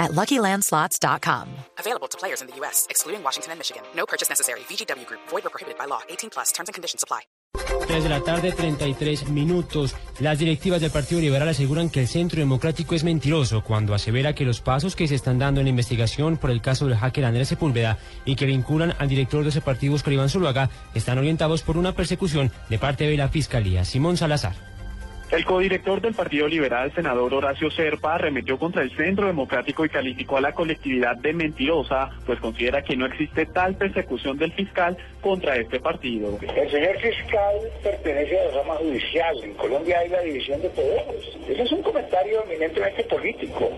at LuckyLandSlots.com. Available to players in the U.S., excluding Washington and Michigan. No purchase necessary. VGW Group. Void or prohibited by law. 18 plus. Terms and conditions apply. 3 de la tarde, 33 minutos. Las directivas del Partido Liberal aseguran que el Centro Democrático es mentiroso cuando asevera que los pasos que se están dando en la investigación por el caso del hacker Andrés Sepúlveda y que vinculan al director de ese partido, Oscar Iván Zuluaga, están orientados por una persecución de parte de la Fiscalía. Simón Salazar. El codirector del Partido Liberal, senador Horacio Serpa, arremetió contra el Centro Democrático y calificó a la colectividad de mentirosa, pues considera que no existe tal persecución del fiscal contra este partido. El señor fiscal pertenece a la rama judicial. En Colombia hay la división de poderes. Ese es un comentario eminentemente político,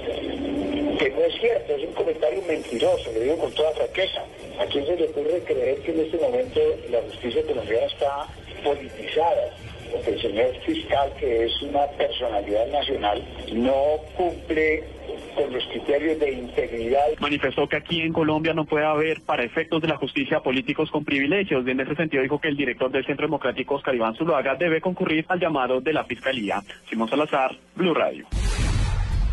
que no es cierto, es un comentario mentiroso, lo digo con toda franqueza. ¿A quién se le ocurre creer que en este momento la justicia colombiana está politizada? El señor fiscal, que es una personalidad nacional, no cumple con los criterios de integridad. Manifestó que aquí en Colombia no puede haber, para efectos de la justicia, políticos con privilegios. Y en ese sentido dijo que el director del Centro Democrático, Oscar Iván Zuluaga, debe concurrir al llamado de la Fiscalía. Simón Salazar, Blue Radio.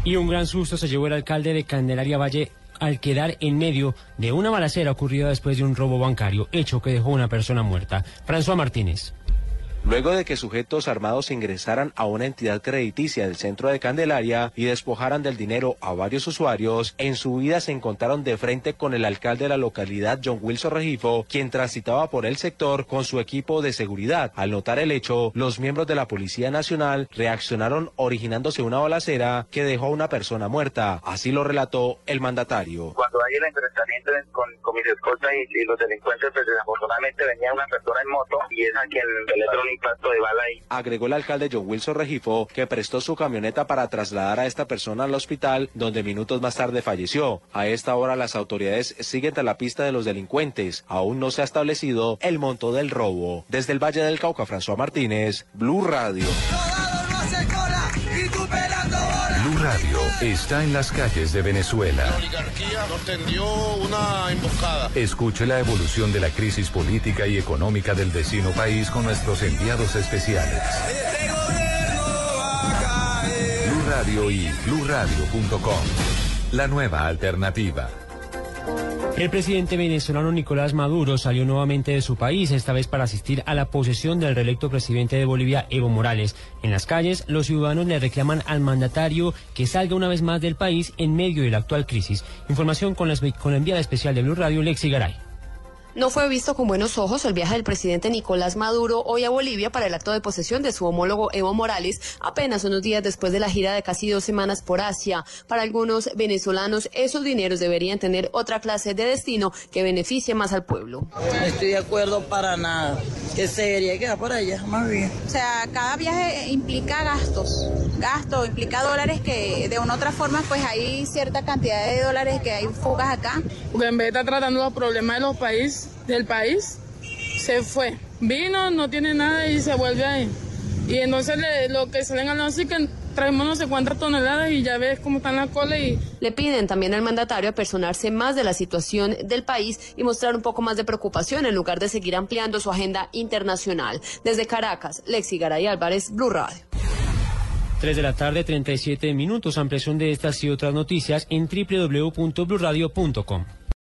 Y un gran susto se llevó el alcalde de Candelaria Valle al quedar en medio de una balacera ocurrida después de un robo bancario, hecho que dejó una persona muerta. François Martínez. Luego de que sujetos armados ingresaran a una entidad crediticia del centro de Candelaria y despojaran del dinero a varios usuarios, en su vida se encontraron de frente con el alcalde de la localidad, John Wilson Regifo, quien transitaba por el sector con su equipo de seguridad. Al notar el hecho, los miembros de la Policía Nacional reaccionaron originándose una balacera que dejó a una persona muerta. Así lo relató el mandatario. El enfrentamiento con, mis escoltas y, los delincuentes, pues desafortunadamente venía una persona en moto y es quien el impacto de bala ahí. Agregó el alcalde John Wilson Regifo que prestó su camioneta para trasladar a esta persona al hospital donde minutos más tarde falleció. A esta hora las autoridades siguen a la pista de los delincuentes. Aún no se ha establecido el monto del robo. Desde el Valle del Cauca, François Martínez, Blue Radio. Radio está en las calles de Venezuela. La oligarquía nos tendió una emboscada. Escuche la evolución de la crisis política y económica del vecino país con nuestros enviados especiales. Blue Radio y BlueRadio.com. La nueva alternativa. El presidente venezolano Nicolás Maduro salió nuevamente de su país, esta vez para asistir a la posesión del reelecto presidente de Bolivia, Evo Morales. En las calles, los ciudadanos le reclaman al mandatario que salga una vez más del país en medio de la actual crisis. Información con la, enviada especial de Blue Radio, Lexi Garay. No fue visto con buenos ojos el viaje del presidente Nicolás Maduro hoy a Bolivia para el acto de posesión de su homólogo Evo Morales, apenas unos días después de la gira de casi dos semanas por Asia. Para algunos venezolanos, esos dineros deberían tener otra clase de destino que beneficie más al pueblo. No estoy de acuerdo para nada. Que sería que va por allá, más bien. O sea, cada viaje implica gastos. Gastos, implica dólares que de una u otra forma, pues hay cierta cantidad de dólares que hay fugas acá. Porque en vez de estar tratando los problemas de los países, del país, se fue. Vino, no tiene nada y se vuelve ahí. Y entonces lo que salen a así que traemos no sé cuántas toneladas y ya ves cómo están las colas y... Le piden también al mandatario a personarse más de la situación del país y mostrar un poco más de preocupación en lugar de seguir ampliando su agenda internacional. Desde Caracas, Lexi Garay Álvarez, Blue Radio. 3 de la tarde, 37 minutos. Ampliación de estas y otras noticias en www.bluradio.com.